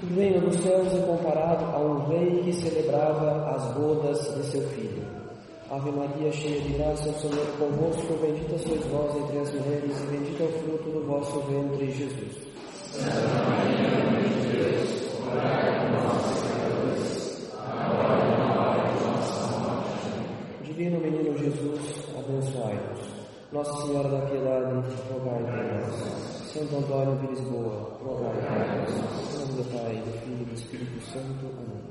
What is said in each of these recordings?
O reino dos céus é comparado a um rei que celebrava as bodas de seu filho. Ave Maria, cheia de graça, o Senhor é convosco, bendita sois vós entre as mulheres, e bendito é o fruto do vosso ventre, Jesus. Santa Maria, Mãe de Deus, nós, agora hora de nossa morte. Divino Menino Jesus, abençoai-nos. Nossa Senhora da Piedade, rogai por nós. Santo Antônio de Lisboa, rogai por nós. Em nome do Pai, do Filho e do Espírito Santo. Amém.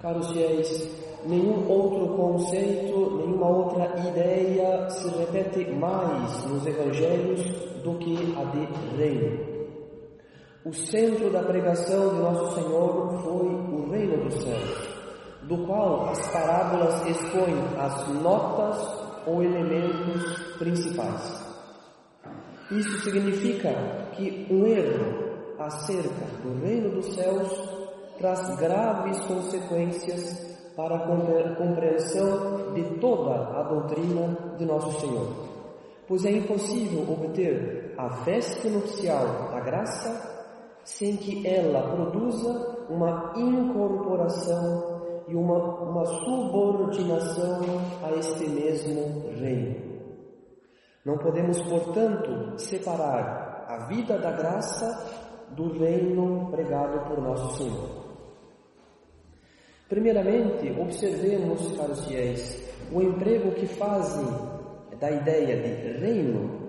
Caros fiéis, nenhum outro conceito, nenhuma outra ideia se repete mais nos Evangelhos do que a de reino. O centro da pregação de Nosso Senhor foi o reino dos céus do qual as parábolas expõem as notas ou elementos principais. Isso significa que um erro acerca do reino dos céus traz graves consequências para a compreensão de toda a doutrina de Nosso Senhor, pois é impossível obter a festa nupcial da graça sem que ela produza uma incorporação e uma, uma subordinação a este mesmo reino. Não podemos, portanto, separar a vida da graça do reino pregado por nosso Senhor. Primeiramente, observemos, caros fiéis, o emprego que fazem da ideia de reino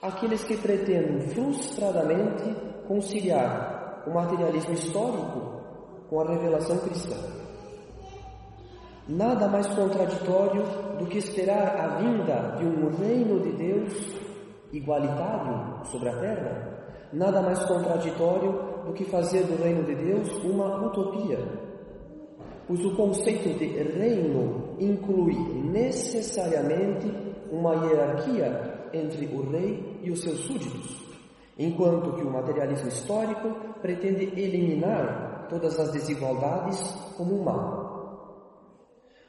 aqueles que pretendem frustradamente conciliar o materialismo histórico com a revelação cristã. Nada mais contraditório do que esperar a vinda de um reino de Deus igualitário sobre a terra. Nada mais contraditório do que fazer do reino de Deus uma utopia. Pois o conceito de reino inclui necessariamente uma hierarquia entre o rei e os seus súditos, enquanto que o materialismo histórico pretende eliminar todas as desigualdades como um mal.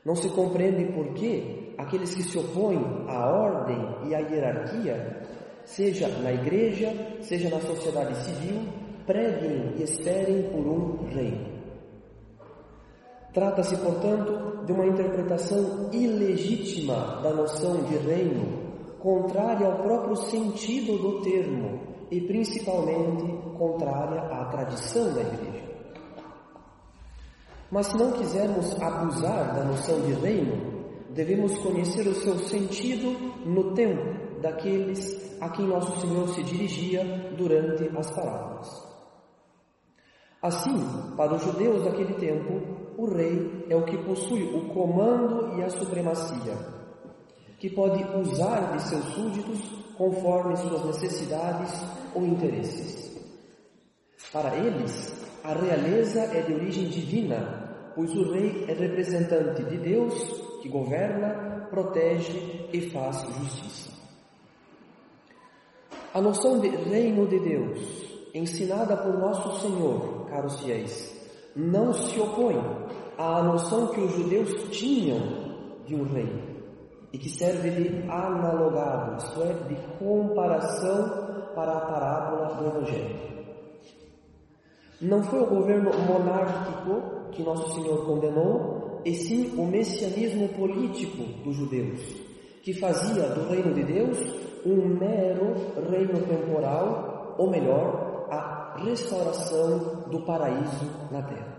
Não se compreende por que aqueles que se opõem à ordem e à hierarquia, seja na igreja, seja na sociedade civil, preguem e esperem por um rei. Trata-se, portanto, de uma interpretação ilegítima da noção de reino, contrária ao próprio sentido do termo e principalmente contrária à tradição da igreja. Mas se não quisermos abusar da noção de reino, devemos conhecer o seu sentido no tempo daqueles a quem nosso Senhor se dirigia durante as parábolas. Assim, para os judeus daquele tempo, o rei é o que possui o comando e a supremacia, que pode usar de seus súditos conforme suas necessidades ou interesses. Para eles, a realeza é de origem divina, pois o rei é representante de Deus que governa, protege e faz justiça. A noção de reino de Deus, ensinada por nosso Senhor, caros fiéis, não se opõe à noção que os judeus tinham de um rei e que serve de analogado, isto é, de comparação para a parábola do Evangelho. Não foi o governo monárquico que Nosso Senhor condenou, e sim o messianismo político dos judeus, que fazia do reino de Deus um mero reino temporal, ou melhor, a restauração do paraíso na terra.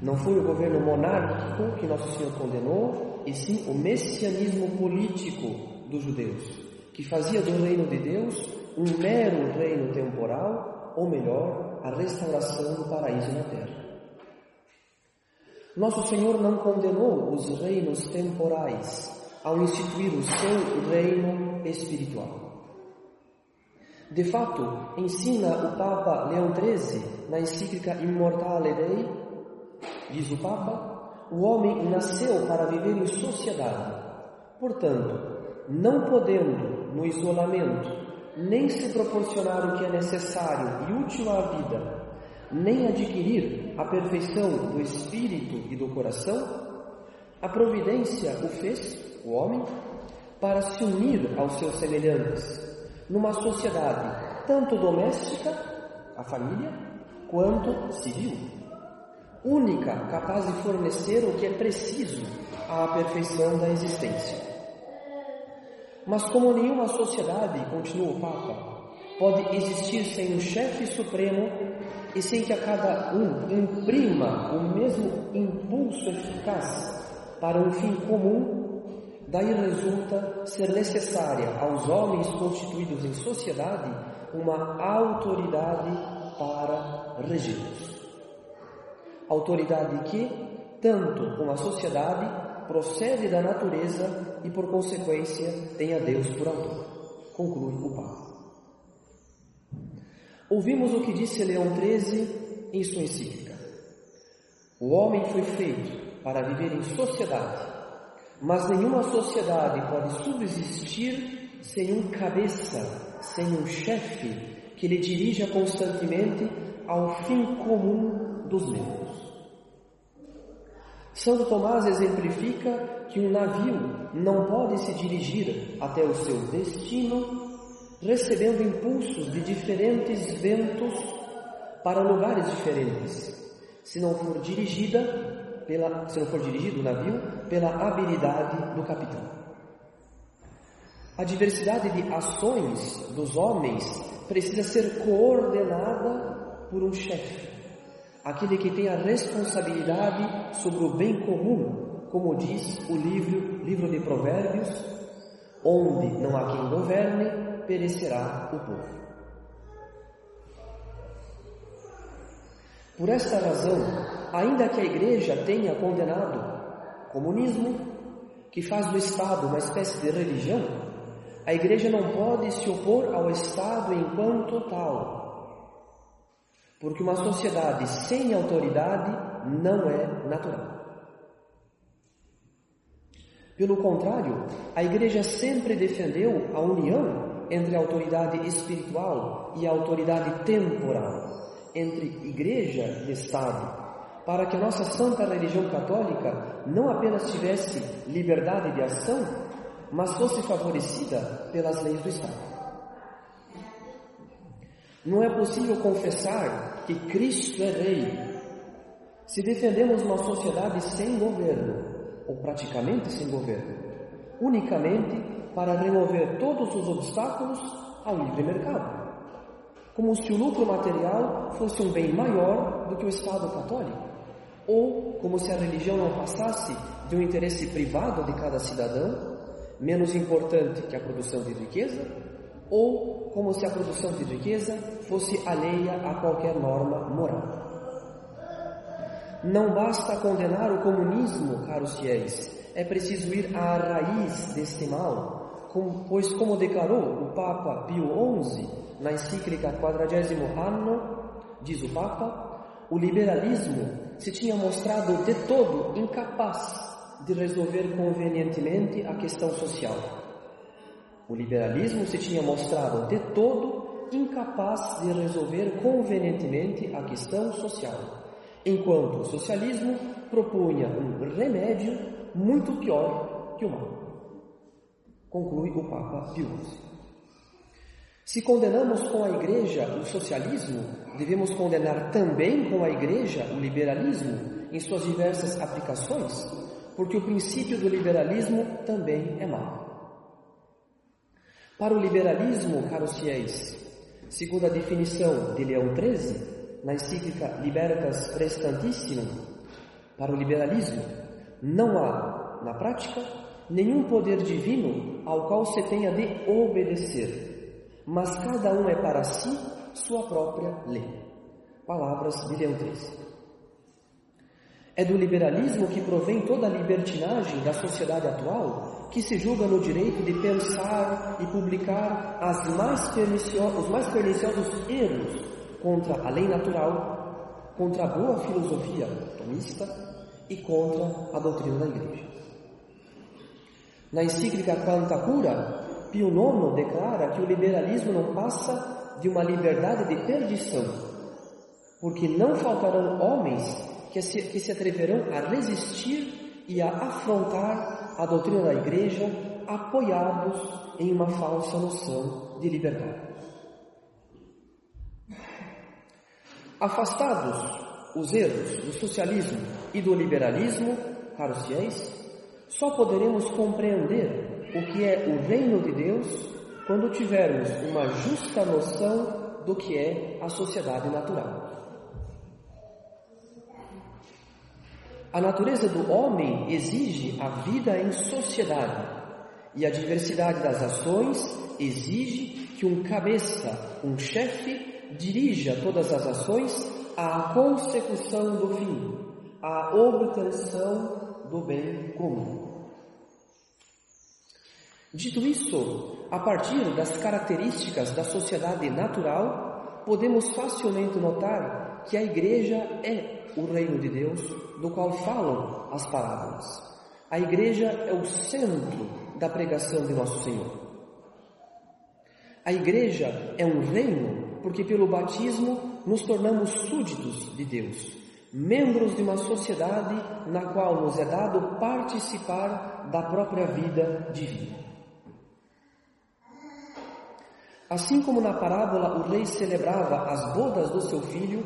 Não foi o governo monárquico que Nosso Senhor condenou, e sim o messianismo político dos judeus, que fazia do reino de Deus um mero reino temporal ou melhor, a restauração do paraíso na terra. Nosso Senhor não condenou os reinos temporais ao instituir o seu reino espiritual. De fato, ensina o Papa Leão XIII na encíclica Immortale Dei, diz o Papa, o homem nasceu para viver em sociedade. Portanto, não podendo, no isolamento, nem se proporcionar o que é necessário e útil à vida, nem adquirir a perfeição do espírito e do coração, a providência o fez, o homem, para se unir aos seus semelhantes, numa sociedade tanto doméstica, a família, quanto civil. Única capaz de fornecer o que é preciso à perfeição da existência. Mas como nenhuma sociedade, continua o Papa, pode existir sem um chefe supremo e sem que a cada um imprima o mesmo impulso eficaz para um fim comum, daí resulta ser necessária aos homens constituídos em sociedade uma autoridade para regê-los. Autoridade que, tanto como a sociedade, procede da natureza e, por consequência, tem a Deus por autor. Conclui o Papa. Ouvimos o que disse Leão XIII em sua encíclica. O homem foi feito para viver em sociedade, mas nenhuma sociedade pode subsistir sem um cabeça, sem um chefe que lhe dirija constantemente ao fim comum dos membros. Santo Tomás exemplifica que um navio não pode se dirigir até o seu destino recebendo impulsos de diferentes ventos para lugares diferentes, se não for dirigida pela, se não for dirigido o navio pela habilidade do capitão. A diversidade de ações dos homens precisa ser coordenada por um chefe, aquele que tem a responsabilidade sobre o bem comum, como diz o livro, livro de Provérbios, onde não há quem governe, perecerá o povo. Por esta razão, ainda que a Igreja tenha condenado comunismo, que faz do Estado uma espécie de religião, a Igreja não pode se opor ao Estado enquanto tal, porque uma sociedade sem autoridade não é natural. Pelo contrário, a Igreja sempre defendeu a união entre a autoridade espiritual e a autoridade temporal, entre igreja e Estado, para que a nossa santa religião católica não apenas tivesse liberdade de ação, mas fosse favorecida pelas leis do Estado. Não é possível confessar que Cristo é Rei se defendemos uma sociedade sem governo, ou praticamente sem governo, unicamente para remover todos os obstáculos ao livre mercado, como se o lucro material fosse um bem maior do que o Estado católico, ou como se a religião não passasse de um interesse privado de cada cidadão, menos importante que a produção de riqueza, ou como se a produção de riqueza fosse alheia a qualquer norma moral. Não basta condenar o comunismo, caros fiéis, é preciso ir à raiz deste mal, pois como declarou o Papa Pio XI na encíclica Quadragésimo Anno, diz o Papa, o liberalismo se tinha mostrado de todo incapaz de resolver convenientemente a questão social. O liberalismo se tinha mostrado de todo incapaz de resolver convenientemente a questão social, enquanto o socialismo propunha um remédio muito pior que o mal conclui o Papa Pio Se condenamos com a Igreja o socialismo, devemos condenar também com a Igreja o liberalismo em suas diversas aplicações, porque o princípio do liberalismo também é mau. Para o liberalismo, caros fiéis, segundo a definição de Leão XIII, na encíclica Libertas Prestantissimum, para o liberalismo não há, na prática, nenhum poder divino ao qual se tenha de obedecer, mas cada um é para si sua própria lei. Palavras de Leão. É do liberalismo que provém toda a libertinagem da sociedade atual, que se julga no direito de pensar e publicar mais os mais perniciosos erros contra a lei natural, contra a boa filosofia tomista e contra a doutrina da Igreja. Na encíclica Quanta Cura, Pio IX declara que o liberalismo não passa de uma liberdade de perdição, porque não faltarão homens que se, que se atreverão a resistir e a afrontar a doutrina da Igreja apoiados em uma falsa noção de liberdade. Afastados os erros do socialismo e do liberalismo, caros fiéis, só poderemos compreender o que é o reino de Deus quando tivermos uma justa noção do que é a sociedade natural. A natureza do homem exige a vida em sociedade e a diversidade das ações exige que um cabeça, um chefe, dirija todas as ações à consecução do fim, à obtenção do bem comum. Dito isso, a partir das características da sociedade natural, podemos facilmente notar que a Igreja é o reino de Deus do qual falam as parábolas. A Igreja é o centro da pregação de Nosso Senhor. A Igreja é um reino porque, pelo batismo, nos tornamos súditos de Deus, membros de uma sociedade na qual nos é dado participar da própria vida divina. Assim como na parábola o rei celebrava as bodas do seu filho,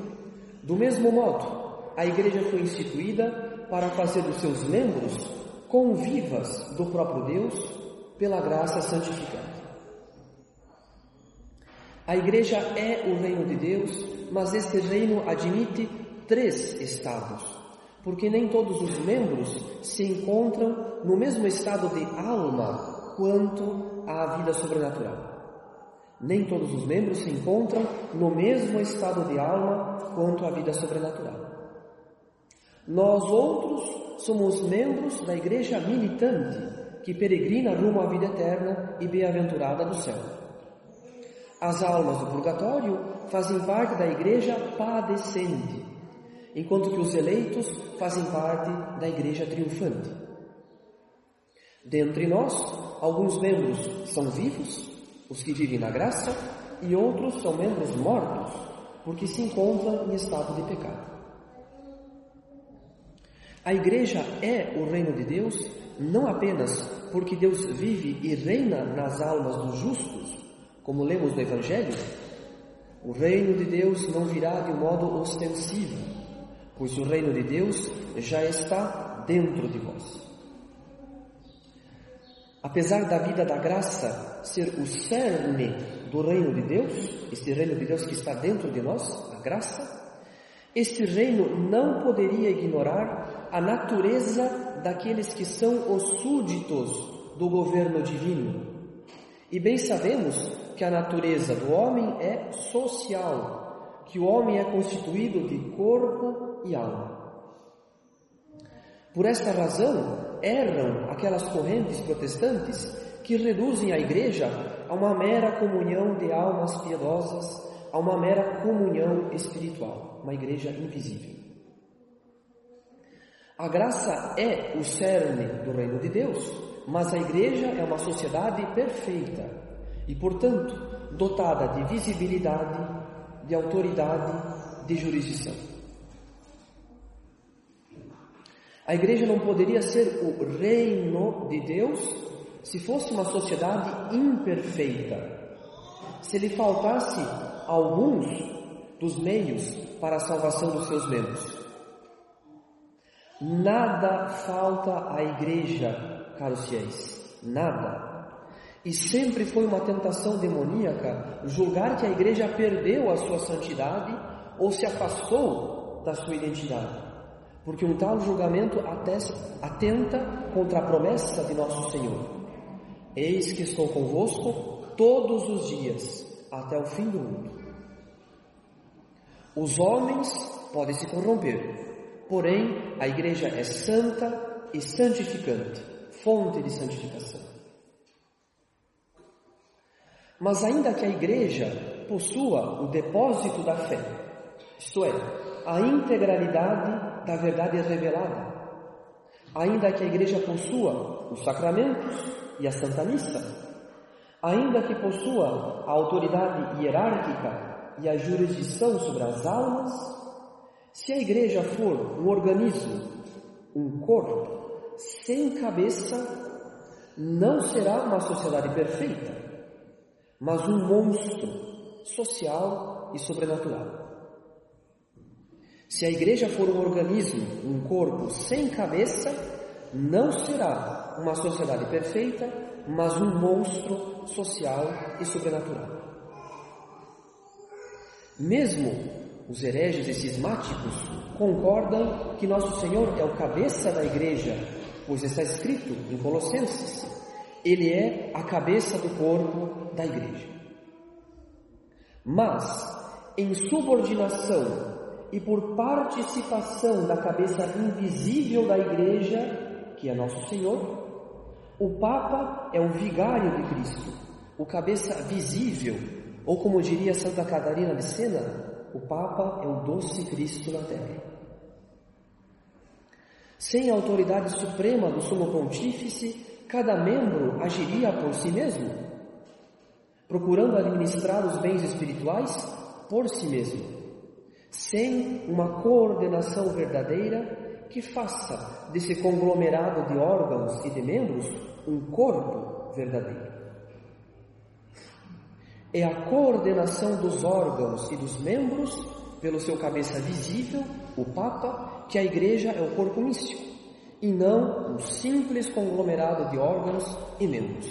do mesmo modo, a igreja foi instituída para fazer dos seus membros convivas do próprio Deus pela graça santificante. A igreja é o reino de Deus, mas este reino admite três estados, porque nem todos os membros se encontram no mesmo estado de alma quanto à vida sobrenatural. Nem todos os membros se encontram no mesmo estado de alma quanto à vida sobrenatural. Nós outros somos membros da igreja militante que peregrina rumo à vida eterna e bem-aventurada do céu. As almas do purgatório fazem parte da igreja padecente, enquanto que os eleitos fazem parte da igreja triunfante. Dentre nós, alguns membros são vivos, os que vivem na graça, e outros são membros mortos, porque se encontram em estado de pecado. A igreja é o reino de Deus não apenas porque Deus vive e reina nas almas dos justos, como lemos no Evangelho. O reino de Deus não virá de um modo ostensivo, pois o reino de Deus já está dentro de vós. Apesar da vida da graça ser o cerne do reino de Deus, esse reino de Deus que está dentro de nós, a graça, este reino não poderia ignorar a natureza daqueles que são os súditos do governo divino. E bem sabemos que a natureza do homem é social, que o homem é constituído de corpo e alma. Por esta razão, erram aquelas correntes protestantes que reduzem a igreja a uma mera comunhão de almas piedosas, a uma mera comunhão espiritual uma igreja invisível. A graça é o cerne do reino de Deus, mas a igreja é uma sociedade perfeita e, portanto, dotada de visibilidade, de autoridade, de jurisdição. A igreja não poderia ser o reino de Deus se fosse uma sociedade imperfeita, se lhe faltasse alguns dos meios para a salvação dos seus membros. Nada falta à igreja, caros fiéis, nada. E sempre foi uma tentação demoníaca julgar que a igreja perdeu a sua santidade ou se afastou da sua identidade. Porque um tal julgamento atenta contra a promessa de nosso Senhor. Eis que estou convosco todos os dias, até o fim do mundo. Os homens podem se corromper, porém a igreja é santa e santificante, fonte de santificação. Mas ainda que a igreja possua o depósito da fé, isto é, a integralidade da verdade revelada, ainda que a igreja possua os sacramentos e a Santa Missa, ainda que possua a autoridade hierárquica e a jurisdição sobre as almas, se a igreja for um organismo, um corpo, sem cabeça, não será uma sociedade perfeita, mas um monstro social e sobrenatural. Se a igreja for um organismo, um corpo sem cabeça, não será uma sociedade perfeita, mas um monstro social e sobrenatural. Mesmo os hereges e cismáticos concordam que Nosso Senhor é o cabeça da igreja, pois está escrito em Colossenses: Ele é a cabeça do corpo da igreja. Mas, em subordinação e por participação da cabeça invisível da igreja, que é Nosso Senhor, o Papa é o vigário de Cristo, o cabeça visível, ou como diria Santa Catarina de Sena, o Papa é o doce Cristo na terra. Sem a autoridade suprema do Sumo Pontífice, cada membro agiria por si mesmo, procurando administrar os bens espirituais por si mesmo sem uma coordenação verdadeira que faça desse conglomerado de órgãos e de membros um corpo verdadeiro. É a coordenação dos órgãos e dos membros pelo seu cabeça visível, o Papa, que a Igreja é o corpo místico, e não um simples conglomerado de órgãos e membros,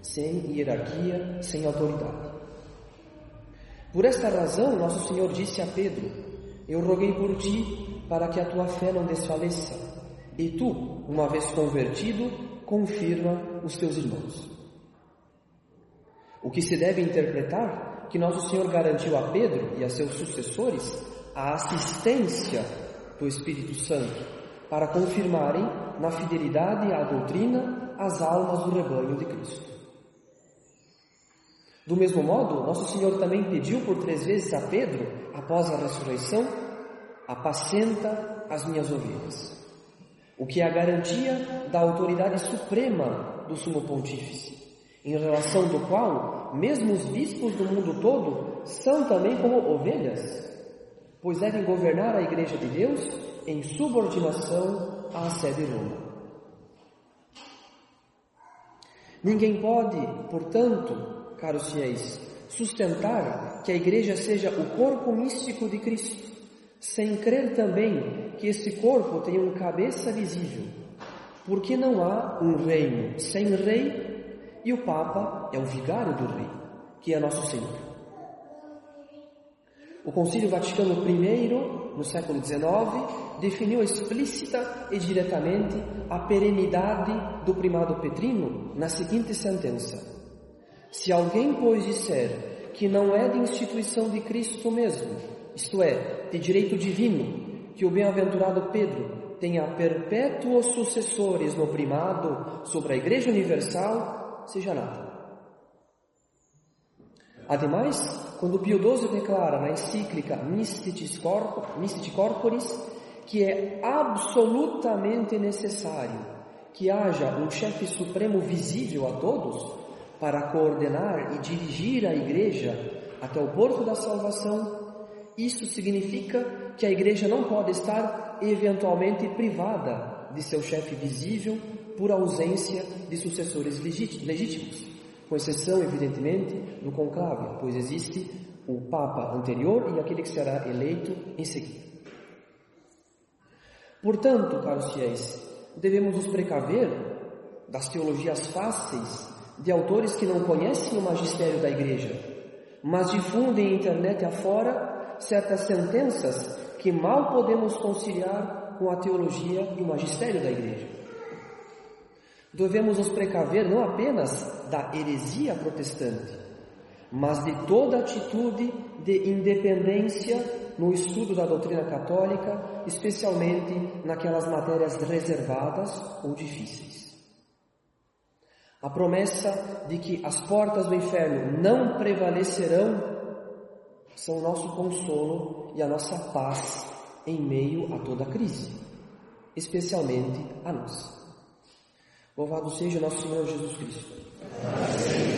sem hierarquia, sem autoridade. Por esta razão, Nosso Senhor disse a Pedro: eu roguei por ti para que a tua fé não desfaleça, e tu, uma vez convertido, confirma os teus irmãos. O que se deve interpretar que nosso Senhor garantiu a Pedro e a seus sucessores a assistência do Espírito Santo para confirmarem na fidelidade à doutrina as almas do rebanho de Cristo. Do mesmo modo, nosso Senhor também pediu por três vezes a Pedro, após a ressurreição, apacenta as minhas ovelhas. O que é a garantia da autoridade suprema do Sumo Pontífice, em relação do qual, mesmo os bispos do mundo todo são também como ovelhas, pois devem governar a Igreja de Deus em subordinação à sede Roma. Ninguém pode, portanto, caros fiéis, sustentar que a igreja seja o corpo místico de Cristo, sem crer também que esse corpo tem uma cabeça visível, porque não há um reino sem rei e o Papa é o vigário do rei, que é nosso Senhor. O Concílio Vaticano I, no século XIX, definiu explícita e diretamente a perenidade do primado petrino na seguinte sentença: se alguém, pois, disser que não é de instituição de Cristo mesmo, isto é, de direito divino, que o bem-aventurado Pedro tenha perpétuos sucessores no primado sobre a Igreja Universal, seja nada. Ademais, quando Pio XII declara na encíclica Mysticis Corporis que é absolutamente necessário que haja um chefe supremo visível a todos, para coordenar e dirigir a igreja até o porto da salvação, isso significa que a igreja não pode estar eventualmente privada de seu chefe visível por ausência de sucessores legítimos, com exceção, evidentemente, do conclave, pois existe o Papa anterior e aquele que será eleito em seguida. Portanto, caros fiéis, devemos nos precaver das teologias fáceis de autores que não conhecem o magistério da igreja, mas difundem internet afora certas sentenças que mal podemos conciliar com a teologia e o magistério da igreja. Devemos nos precaver não apenas da heresia protestante, mas de toda atitude de independência no estudo da doutrina católica, especialmente naquelas matérias reservadas ou difíceis. A promessa de que as portas do inferno não prevalecerão são o nosso consolo e a nossa paz em meio a toda crise, especialmente a nós. Louvado seja nosso Senhor Jesus Cristo.